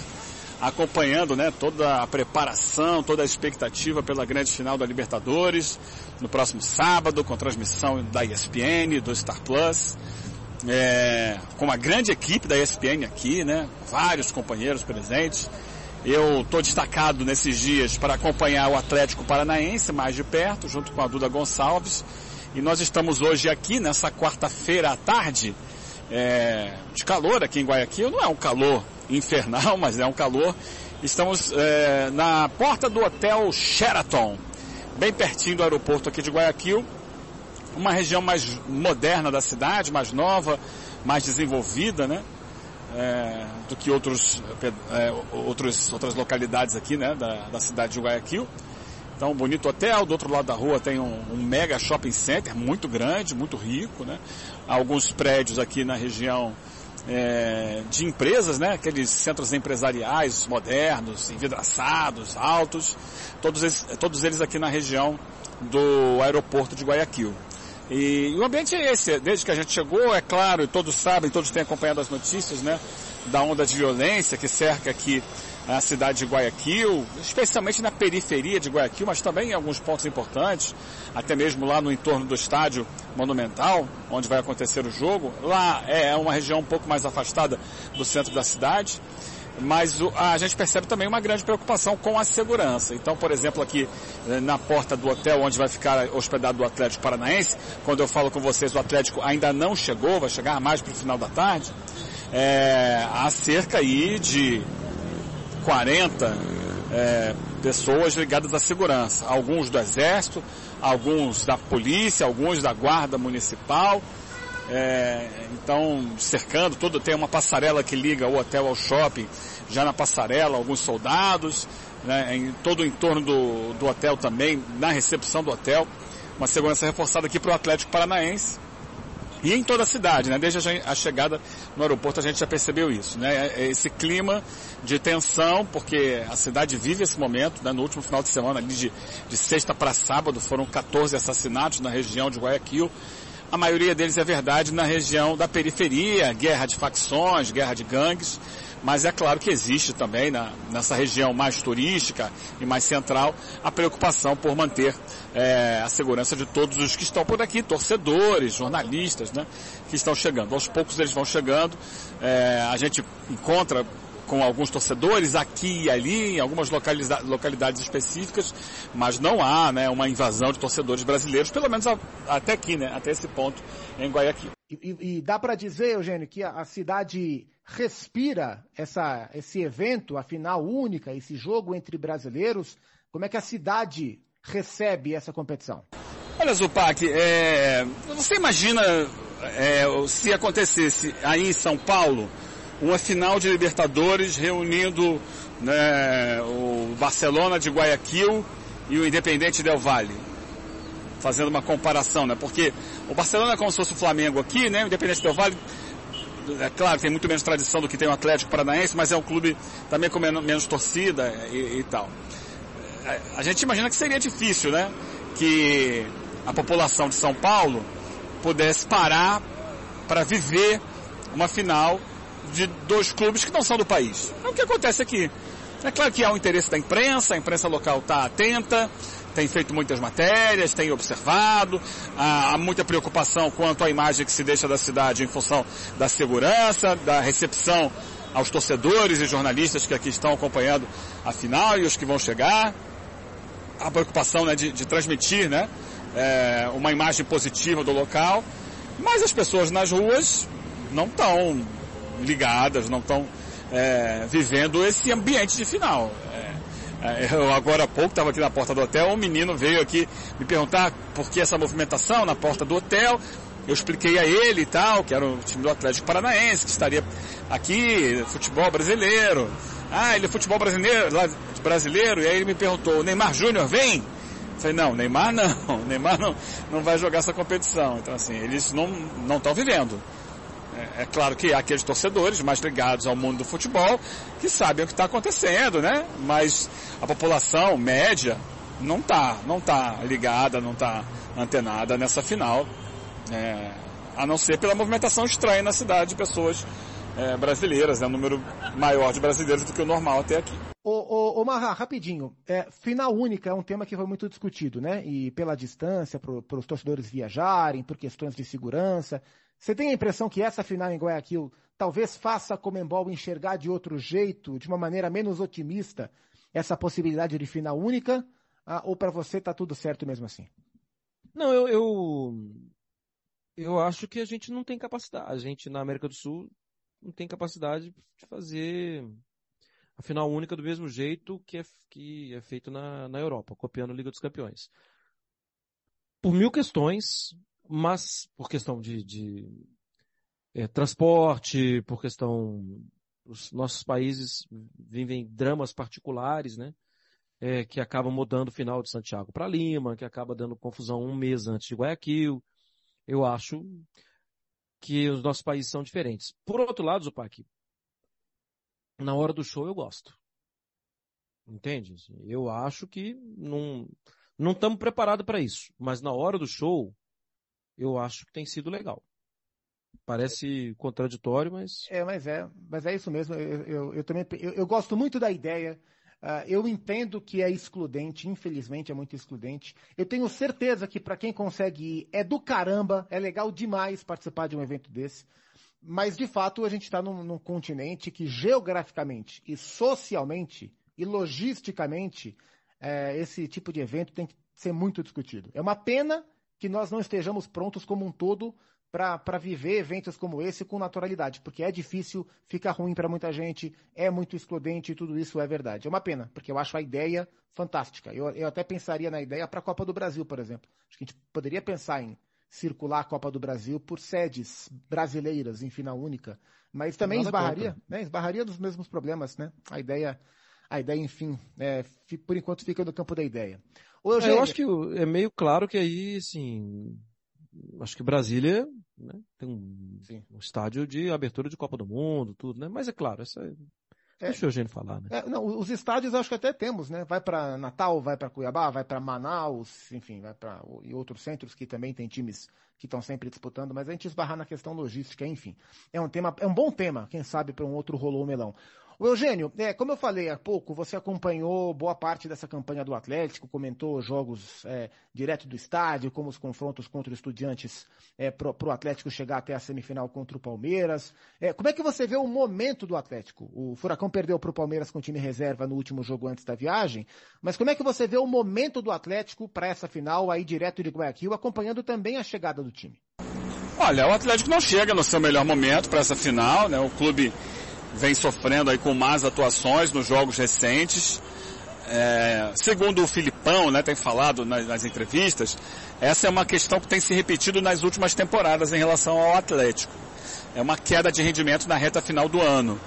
acompanhando né, toda a preparação, toda a expectativa pela grande final da Libertadores, no próximo sábado, com transmissão da ESPN, do Star Plus. É, com uma grande equipe da ESPN aqui, né? Vários companheiros presentes. Eu estou destacado nesses dias para acompanhar o Atlético Paranaense mais de perto, junto com a Duda Gonçalves. E nós estamos hoje aqui, nessa quarta-feira à tarde, é, de calor aqui em Guayaquil. Não é um calor infernal, [LAUGHS] mas é um calor. Estamos é, na porta do Hotel Sheraton, bem pertinho do aeroporto aqui de Guayaquil. Uma região mais moderna da cidade, mais nova, mais desenvolvida, né? É, do que outros, é, outros, outras localidades aqui, né? Da, da cidade de Guayaquil. Então, um bonito hotel, do outro lado da rua tem um, um, mega shopping center, muito grande, muito rico, né? Alguns prédios aqui na região é, de empresas, né? Aqueles centros empresariais modernos, envidraçados, altos, todos eles, todos eles aqui na região do aeroporto de Guayaquil. E, e o ambiente é esse, desde que a gente chegou, é claro, e todos sabem, todos têm acompanhado as notícias, né? Da onda de violência que cerca aqui a cidade de Guayaquil, especialmente na periferia de Guayaquil, mas também em alguns pontos importantes, até mesmo lá no entorno do estádio monumental, onde vai acontecer o jogo. Lá é uma região um pouco mais afastada do centro da cidade, mas a gente percebe também uma grande preocupação com a segurança. Então, por exemplo, aqui eh, na porta do hotel onde vai ficar hospedado o Atlético Paranaense, quando eu falo com vocês, o Atlético ainda não chegou, vai chegar mais para o final da tarde, é, há cerca aí de 40 é, pessoas ligadas à segurança. Alguns do Exército, alguns da polícia, alguns da Guarda Municipal. É, então, cercando, todo tem uma passarela que liga o hotel ao shopping. Já na passarela, alguns soldados, né, em todo o entorno do, do hotel também, na recepção do hotel. Uma segurança reforçada aqui para o Atlético Paranaense. E em toda a cidade, né? Desde a chegada no aeroporto a gente já percebeu isso, né? É, é esse clima de tensão, porque a cidade vive esse momento, né? No último final de semana, ali de, de sexta para sábado, foram 14 assassinatos na região de Guayaquil. A maioria deles é verdade na região da periferia, guerra de facções, guerra de gangues mas é claro que existe também na, nessa região mais turística e mais central a preocupação por manter é, a segurança de todos os que estão por aqui, torcedores, jornalistas, né, que estão chegando. Aos poucos eles vão chegando, é, a gente encontra com alguns torcedores aqui e ali, em algumas localidades, específicas, mas não há né, uma invasão de torcedores brasileiros, pelo menos a, até aqui, né, até esse ponto em Guayaquil. E, e, e dá para dizer, Eugênio, que a, a cidade respira essa, esse evento, a final única, esse jogo entre brasileiros? Como é que a cidade recebe essa competição? Olha, Zupac, é, você imagina é, se acontecesse aí em São Paulo uma final de Libertadores reunindo né, o Barcelona de Guayaquil e o Independente Del Valle? Fazendo uma comparação, né? Porque o Barcelona é como se fosse o Flamengo aqui, né? O Independente Del Valle é claro, tem muito menos tradição do que tem o Atlético Paranaense, mas é um clube também com menos, menos torcida e, e, tal. É, a gente imagina que seria difícil, né? Que a população de São Paulo pudesse parar para viver uma final de dois clubes que não são do país. É o que acontece aqui. É claro que há o interesse da imprensa, a imprensa local está atenta, tem feito muitas matérias, tem observado, há, muita preocupação quanto à imagem que se deixa da cidade em função da segurança, da recepção aos torcedores e jornalistas que aqui estão acompanhando a final e os que vão chegar. A preocupação né, de, de, transmitir né, é, uma imagem positiva do local, mas as pessoas nas ruas não estão ligadas, não estão é, vivendo esse ambiente de final. É, eu agora há pouco estava aqui na porta do hotel, um menino veio aqui me perguntar por que essa movimentação na porta do hotel. Eu expliquei a ele e tal, que era o time do Atlético Paranaense, que estaria aqui, futebol brasileiro. Ah, ele é futebol brasileiro, brasileiro, e aí ele me perguntou, Neymar Júnior vem? Eu falei, não, Neymar [LAUGHS] não, Neymar não, não vai jogar essa competição. Então assim, eles não estão vivendo. É, é, claro que aqueles torcedores mais ligados ao mundo do futebol que sabem o que está acontecendo, né? Mas a população média não está, não tá ligada, não está antenada nessa final, é, a não ser pela movimentação estranha na cidade de pessoas é, brasileiras, né? um número maior de brasileiros do que o normal até aqui. Ô, ô, ô Marra, rapidinho. É, final única é um tema que foi muito discutido, né? E pela distância, para os torcedores viajarem, por questões de segurança. Você tem a impressão que essa final em Guayaquil talvez faça a Comembol enxergar de outro jeito, de uma maneira menos otimista, essa possibilidade de final única? Ah, ou para você está tudo certo mesmo assim? Não, eu, eu, eu acho que a gente não tem capacidade. A gente na América do Sul não tem capacidade de fazer a final única do mesmo jeito que é, que é feito na, na Europa, copiando a Liga dos Campeões. Por mil questões, mas por questão de, de é, transporte, por questão os nossos países vivem dramas particulares, né? É, que acabam mudando o final de Santiago para Lima, que acaba dando confusão um mês antes de Guayaquil. Eu acho que os nossos países são diferentes. Por outro lado, Zupac, na hora do show eu gosto. Entende? Eu acho que não não estamos preparados para isso, mas na hora do show eu acho que tem sido legal. Parece contraditório, mas. É, mas é, mas é isso mesmo. Eu, eu, eu também eu, eu, gosto muito da ideia. Uh, eu entendo que é excludente, infelizmente é muito excludente. Eu tenho certeza que para quem consegue ir é do caramba, é legal demais participar de um evento desse. Mas de fato a gente está num, num continente que geograficamente e socialmente e logisticamente é, esse tipo de evento tem que ser muito discutido. É uma pena que nós não estejamos prontos como um todo para viver eventos como esse com naturalidade, porque é difícil, fica ruim para muita gente, é muito excludente e tudo isso é verdade. É uma pena, porque eu acho a ideia fantástica. Eu, eu até pensaria na ideia para a Copa do Brasil, por exemplo. Acho que a gente poderia pensar em circular a Copa do Brasil por sedes brasileiras em final única, mas também esbarraria, né, esbarraria dos mesmos problemas, né? A ideia, a ideia, enfim, é, por enquanto fica no campo da ideia. É, eu acho que é meio claro que aí, assim, acho que Brasília né, tem um, um, estádio de abertura de Copa do Mundo, tudo, né? Mas é claro, essa é, é, Deixa o Eugênio falar, né? É, não, os estádios acho que até temos, né? Vai para Natal, vai para Cuiabá, vai para Manaus, enfim, vai para e outros centros que também tem times que estão sempre disputando, mas a gente esbarrar na questão logística, enfim. É um tema, é um bom tema, quem sabe para um outro rolou melão. O Eugênio, é, como eu falei há pouco, você acompanhou boa parte dessa campanha do Atlético, comentou jogos é, direto do estádio, como os confrontos contra os estudiantes é, para o Atlético chegar até a semifinal contra o Palmeiras. É, como é que você vê o momento do Atlético? O Furacão perdeu para o Palmeiras com o time reserva no último jogo antes da viagem, mas como é que você vê o momento do Atlético para essa final aí direto de Guayaquil, acompanhando também a chegada do time? Olha, o Atlético não chega no seu melhor momento para essa final, né? O clube vem sofrendo aí com más atuações nos jogos recentes. É, segundo o Filipão, né, tem falado nas, nas, entrevistas, essa é uma questão que tem se repetido nas últimas temporadas em relação ao Atlético. É uma queda de rendimento na reta final do ano.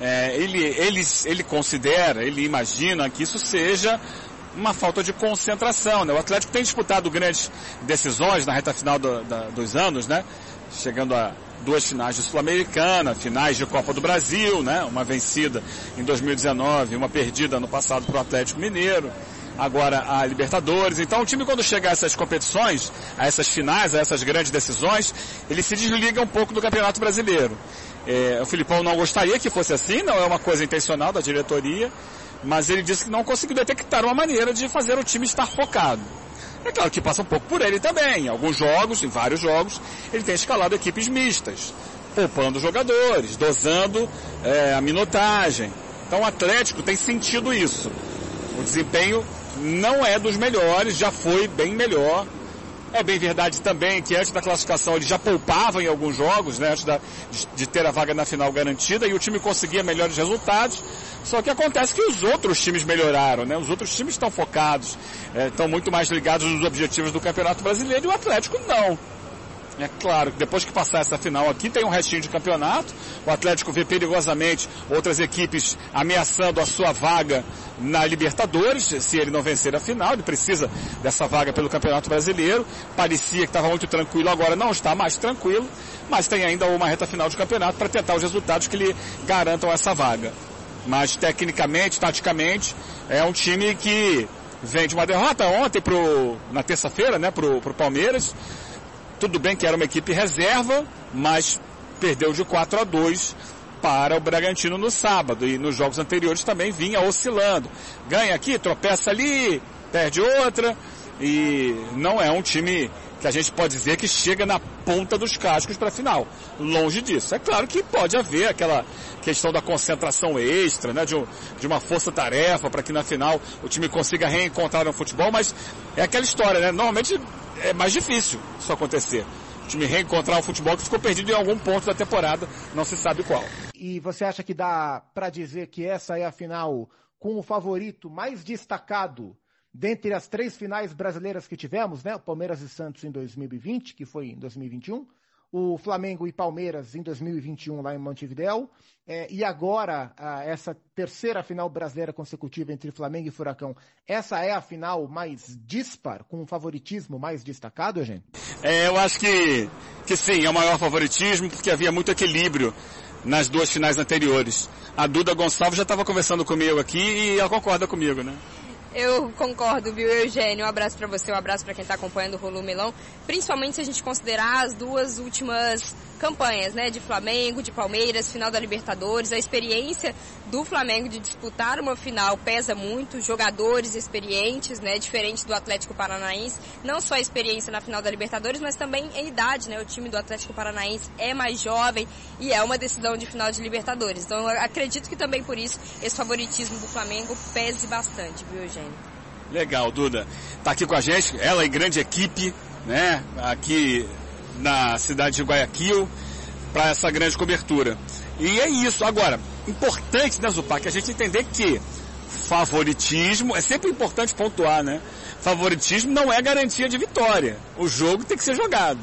É, ele, ele, ele considera, ele imagina que isso seja uma falta de concentração. Né? O Atlético tem disputado grandes decisões na reta final do, da, dos anos, né? chegando a duas finais de Sul-Americana, finais de Copa do Brasil, né? Uma vencida em 2019, uma perdida no passado para o Atlético Mineiro. Agora a Libertadores. Então o time quando chega a essas competições, a essas finais, a essas grandes decisões, ele se desliga um pouco do Campeonato Brasileiro. É, o Filipão não gostaria que fosse assim, não é uma coisa intencional da diretoria, mas ele disse que não conseguiu detectar uma maneira de fazer o time estar focado. É claro que passa um pouco por ele também. Em alguns jogos, em vários jogos, ele tem escalado equipes mistas, poupando jogadores, dosando é, a minutagem. Então o Atlético tem sentido isso. O desempenho não é dos melhores, já foi bem melhor. É bem verdade também que antes da classificação ele já poupava em alguns jogos, né, antes da, de, de, ter a vaga na final garantida, e o time conseguia melhores resultados. Só que acontece que os outros times melhoraram, né? Os outros times estão focados, é, estão muito mais ligados nos objetivos do Campeonato Brasileiro e o Atlético não. É claro que depois que passar essa final aqui, tem um restinho de campeonato. O Atlético vê perigosamente outras equipes ameaçando a sua vaga na Libertadores, se ele não vencer a final. Ele precisa dessa vaga pelo Campeonato Brasileiro. Parecia que estava muito tranquilo, agora não está mais tranquilo. Mas tem ainda uma reta final de campeonato para tentar os resultados que lhe garantam essa vaga. Mas tecnicamente, taticamente, é um time que vem de uma derrota ontem pro, na terça-feira, né, pro, pro Palmeiras tudo bem que era uma equipe reserva, mas perdeu de 4 a 2 para o Bragantino no sábado. E nos jogos anteriores também vinha oscilando. Ganha aqui, tropeça ali, perde outra. E não é um time que a gente pode dizer que chega na ponta dos cascos para a final. Longe disso. É claro que pode haver aquela questão da concentração extra, né, de, um, de uma força-tarefa para que na final o time consiga reencontrar no futebol, mas é aquela história, né? Normalmente é mais difícil isso acontecer. O time reencontrar o futebol que ficou perdido em algum ponto da temporada, não se sabe qual. E você acha que dá para dizer que essa é a final com o favorito mais destacado dentre as três finais brasileiras que tivemos, né? O Palmeiras e Santos em 2020, que foi em 2021, o Flamengo e Palmeiras em 2021 lá em Montevideo, é, e agora a, essa terceira final brasileira consecutiva entre Flamengo e Furacão. Essa é a final mais dispar, com um favoritismo mais destacado, Eugênio? É, eu acho que, que sim, é o maior favoritismo, porque havia muito equilíbrio nas duas finais anteriores. A Duda Gonçalves já estava conversando comigo aqui e ela concorda comigo, né? Eu concordo, viu, Eugênio? Um abraço para você, um abraço para quem está acompanhando o Rolô Melão. Principalmente se a gente considerar as duas últimas campanhas, né? De Flamengo, de Palmeiras, final da Libertadores. A experiência do Flamengo de disputar uma final pesa muito. Jogadores experientes, né? Diferente do Atlético Paranaense. Não só a experiência na final da Libertadores, mas também a idade, né? O time do Atlético Paranaense é mais jovem e é uma decisão de final de Libertadores. Então acredito que também por isso esse favoritismo do Flamengo pese bastante, viu, Eugênio? Legal, Duda. Tá aqui com a gente, ela e grande equipe, né? Aqui na cidade de Guayaquil, para essa grande cobertura. E é isso. Agora, importante, né, Zupac, a gente entender que favoritismo, é sempre importante pontuar, né? Favoritismo não é garantia de vitória. O jogo tem que ser jogado.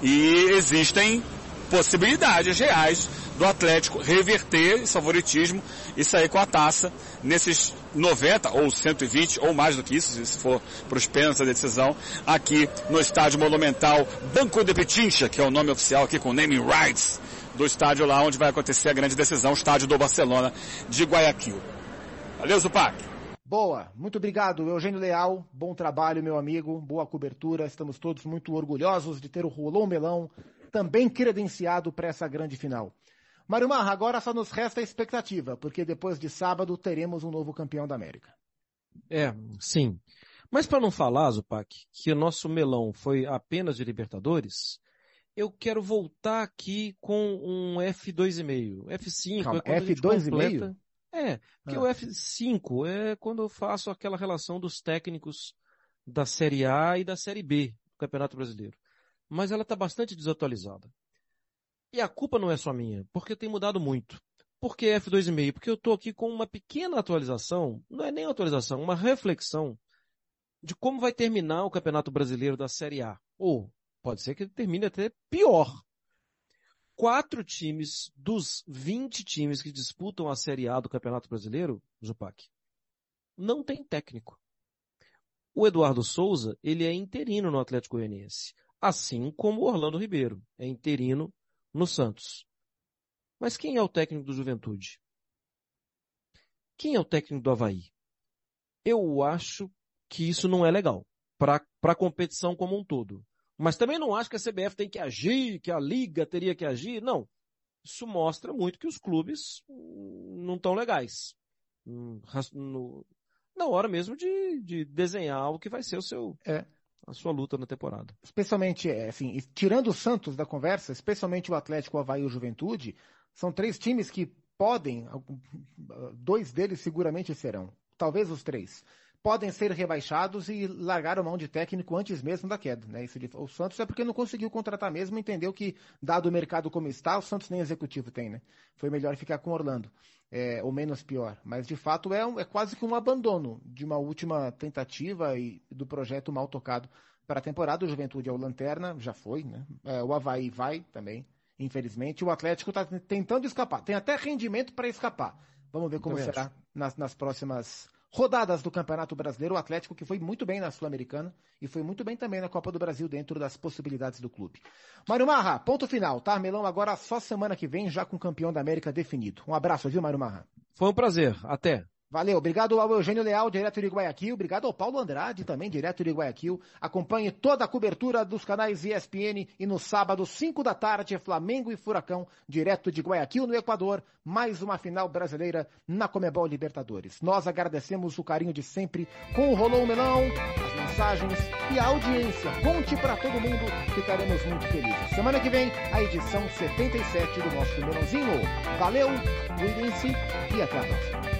E existem possibilidades reais do Atlético reverter esse favoritismo e sair com a taça nesses 90 ou 120 ou mais do que isso, se for para os pênaltis a decisão, aqui no estádio monumental Banco de Pichincha, que é o nome oficial aqui com naming rights do estádio lá onde vai acontecer a grande decisão, o estádio do Barcelona de Guayaquil. Valeu, Zupac! Boa, muito obrigado, Eugênio Leal. Bom trabalho, meu amigo. Boa cobertura. Estamos todos muito orgulhosos de ter o Rolão Melão também credenciado para essa grande final. Mário Marra, agora só nos resta a expectativa, porque depois de sábado teremos um novo campeão da América. É, sim. Mas para não falar, Zupac, que o nosso melão foi apenas de Libertadores, eu quero voltar aqui com um F2,5. F5 Calma, é F2,5? É, porque ah. o F5 é quando eu faço aquela relação dos técnicos da Série A e da Série B do Campeonato Brasileiro. Mas ela está bastante desatualizada. E a culpa não é só minha, porque tem mudado muito. Por que F2,5? Porque eu estou aqui com uma pequena atualização, não é nem atualização, uma reflexão de como vai terminar o Campeonato Brasileiro da Série A. Ou pode ser que termine até pior. Quatro times dos 20 times que disputam a Série A do Campeonato Brasileiro, Zupac, não tem técnico. O Eduardo Souza, ele é interino no Atlético Goianiense, assim como o Orlando Ribeiro, é interino no Santos. Mas quem é o técnico do Juventude? Quem é o técnico do Havaí? Eu acho que isso não é legal para a competição como um todo. Mas também não acho que a CBF tem que agir, que a Liga teria que agir. Não. Isso mostra muito que os clubes não estão legais. hum, na hora mesmo de, de desenhar o que vai ser o seu, é. A sua luta na temporada. Especialmente, é, assim, tirando o Santos da conversa, especialmente o Atlético, o Havaí e o Juventude, são três times que podem, dois deles seguramente serão, talvez os três, podem ser rebaixados e largar mão de técnico antes mesmo da queda. Né? Isso de, o Santos é porque não conseguiu contratar mesmo, entendeu que, dado o mercado como está, o Santos nem executivo tem, né? Foi melhor ficar com Orlando, é, ou menos pior. Mas, de fato, é, um, é quase que um abandono de uma última tentativa e do projeto mal tocado para a temporada. O Juventude é o Lanterna, já foi, né? É, o Havaí vai também, infelizmente. O Atlético está tentando escapar. Tem até rendimento para escapar. Vamos ver como será nas, nas próximas rodadas do Campeonato Brasileiro, o Atlético que foi muito bem na Sul-Americana e foi muito bem também na Copa do Brasil dentro das possibilidades do clube. Mário Marra, ponto final, tá? Melão agora só semana que vem já com o campeão da América definido. Um abraço, viu, Mário Marra? Foi um prazer. Até. Valeu, obrigado ao Eugênio Leal, direto de Guayaquil, obrigado ao Paulo Andrade, também direto de Guayaquil. Acompanhe toda a cobertura dos canais ESPN e no sábado, 5 da tarde, Flamengo e Furacão, direto de Guayaquil, no Equador, mais uma final brasileira na Comebol Libertadores. Nós agradecemos o carinho de sempre com o Rolou Melão, as mensagens e a audiência. Conte para todo mundo, ficaremos muito felizes. Semana que vem, a edição 77 do nosso Melãozinho. Valeu, cuidem-se e até a próxima.